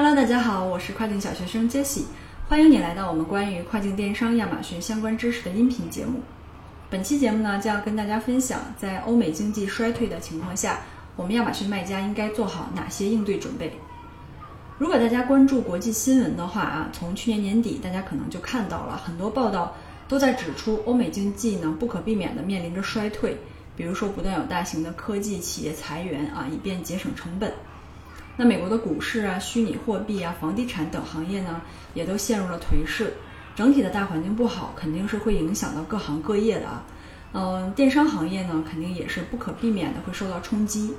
Hello，大家好，我是跨境小学生 Jessie，欢迎你来到我们关于跨境电商亚马逊相关知识的音频节目。本期节目呢，将要跟大家分享，在欧美经济衰退的情况下，我们亚马逊卖家应该做好哪些应对准备。如果大家关注国际新闻的话啊，从去年年底，大家可能就看到了很多报道都在指出，欧美经济呢不可避免的面临着衰退，比如说不断有大型的科技企业裁员啊，以便节省成本。那美国的股市啊、虚拟货币啊、房地产等行业呢，也都陷入了颓势，整体的大环境不好，肯定是会影响到各行各业的啊。嗯，电商行业呢，肯定也是不可避免的会受到冲击。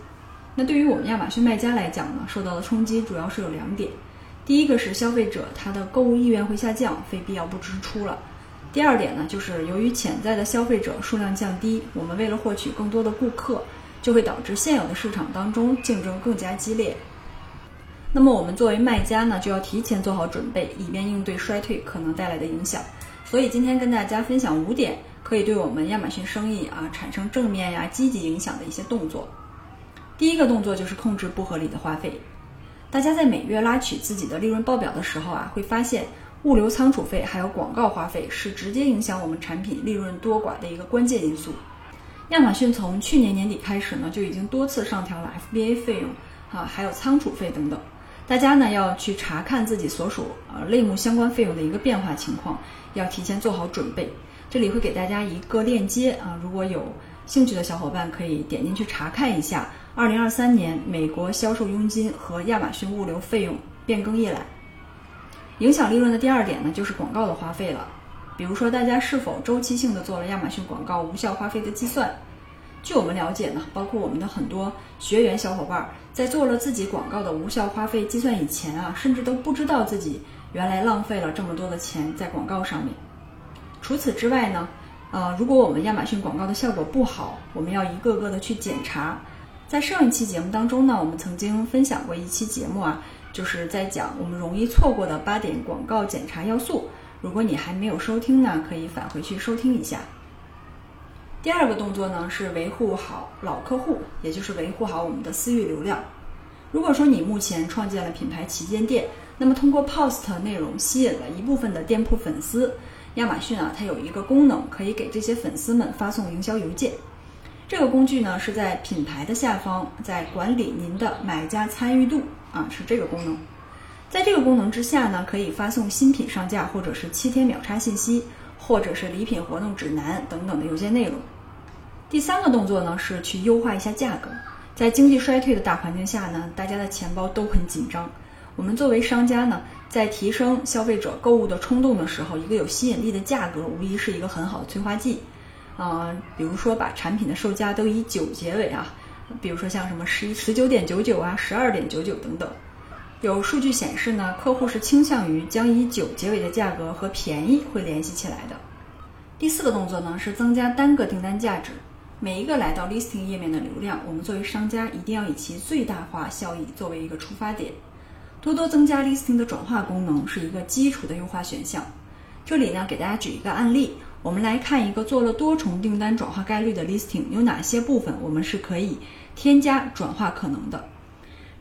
那对于我们亚马逊卖家来讲呢，受到的冲击主要是有两点：第一个是消费者他的购物意愿会下降，非必要不支出了；第二点呢，就是由于潜在的消费者数量降低，我们为了获取更多的顾客，就会导致现有的市场当中竞争更加激烈。那么我们作为卖家呢，就要提前做好准备，以便应对衰退可能带来的影响。所以今天跟大家分享五点可以对我们亚马逊生意啊产生正面呀积极影响的一些动作。第一个动作就是控制不合理的花费。大家在每月拉取自己的利润报表的时候啊，会发现物流仓储费还有广告花费是直接影响我们产品利润多寡的一个关键因素。亚马逊从去年年底开始呢，就已经多次上调了 FBA 费用啊，还有仓储费等等。大家呢要去查看自己所属呃类目相关费用的一个变化情况，要提前做好准备。这里会给大家一个链接啊，如果有兴趣的小伙伴可以点进去查看一下。二零二三年美国销售佣金和亚马逊物流费用变更一览。影响利润的第二点呢，就是广告的花费了。比如说，大家是否周期性的做了亚马逊广告无效花费的计算？据我们了解呢，包括我们的很多学员小伙伴，在做了自己广告的无效花费计算以前啊，甚至都不知道自己原来浪费了这么多的钱在广告上面。除此之外呢，呃，如果我们亚马逊广告的效果不好，我们要一个个的去检查。在上一期节目当中呢，我们曾经分享过一期节目啊，就是在讲我们容易错过的八点广告检查要素。如果你还没有收听呢，可以返回去收听一下。第二个动作呢是维护好老客户，也就是维护好我们的私域流量。如果说你目前创建了品牌旗舰店，那么通过 Post 内容吸引了一部分的店铺粉丝，亚马逊啊它有一个功能可以给这些粉丝们发送营销邮件。这个工具呢是在品牌的下方，在管理您的买家参与度啊是这个功能。在这个功能之下呢，可以发送新品上架或者是七天秒杀信息。或者是礼品活动指南等等的邮件内容。第三个动作呢是去优化一下价格。在经济衰退的大环境下呢，大家的钱包都很紧张。我们作为商家呢，在提升消费者购物的冲动的时候，一个有吸引力的价格无疑是一个很好的催化剂。啊，比如说把产品的售价都以九结尾啊，比如说像什么十十九点九九啊、十二点九九等等。有数据显示呢，客户是倾向于将以九结尾的价格和便宜会联系起来的。第四个动作呢是增加单个订单价值。每一个来到 listing 页面的流量，我们作为商家一定要以其最大化效益作为一个出发点，多多增加 listing 的转化功能是一个基础的优化选项。这里呢给大家举一个案例，我们来看一个做了多重订单转化概率的 listing 有哪些部分我们是可以添加转化可能的。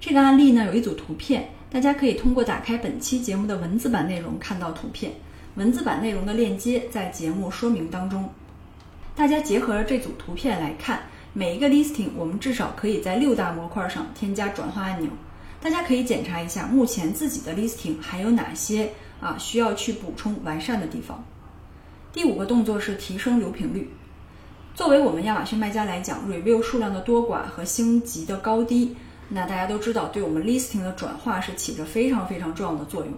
这个案例呢有一组图片，大家可以通过打开本期节目的文字版内容看到图片，文字版内容的链接在节目说明当中。大家结合这组图片来看，每一个 listing 我们至少可以在六大模块上添加转化按钮。大家可以检查一下目前自己的 listing 还有哪些啊需要去补充完善的地方。第五个动作是提升流评率。作为我们亚马逊卖家来讲，review 数量的多寡和星级的高低。那大家都知道，对我们 listing 的转化是起着非常非常重要的作用。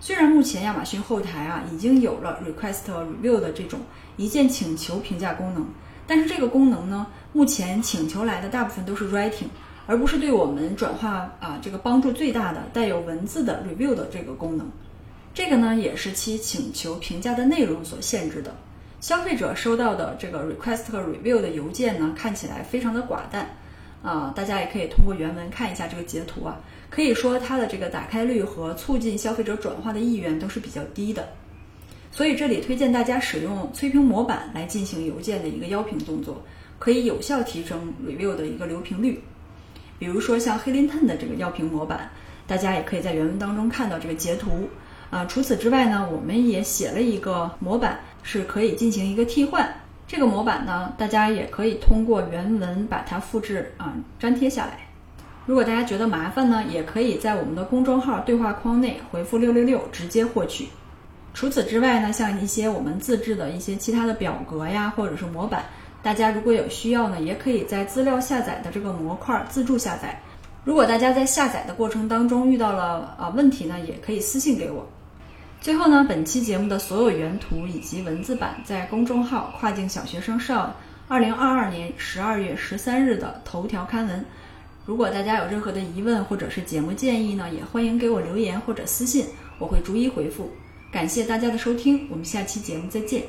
虽然目前亚马逊后台啊已经有了 request review 的这种一键请求评价功能，但是这个功能呢，目前请求来的大部分都是 writing，而不是对我们转化啊这个帮助最大的带有文字的 review 的这个功能。这个呢也是其请求评价的内容所限制的。消费者收到的这个 request review 的邮件呢，看起来非常的寡淡。啊，大家也可以通过原文看一下这个截图啊，可以说它的这个打开率和促进消费者转化的意愿都是比较低的，所以这里推荐大家使用催评模板来进行邮件的一个邀评动作，可以有效提升 review 的一个留评率。比如说像 h e l i n t o n 的这个邀评模板，大家也可以在原文当中看到这个截图。啊，除此之外呢，我们也写了一个模板，是可以进行一个替换。这个模板呢，大家也可以通过原文把它复制啊粘贴下来。如果大家觉得麻烦呢，也可以在我们的公众号对话框内回复六六六直接获取。除此之外呢，像一些我们自制的一些其他的表格呀，或者是模板，大家如果有需要呢，也可以在资料下载的这个模块自助下载。如果大家在下载的过程当中遇到了啊问题呢，也可以私信给我。最后呢，本期节目的所有原图以及文字版在公众号“跨境小学生少”二零二二年十二月十三日的头条刊文。如果大家有任何的疑问或者是节目建议呢，也欢迎给我留言或者私信，我会逐一回复。感谢大家的收听，我们下期节目再见。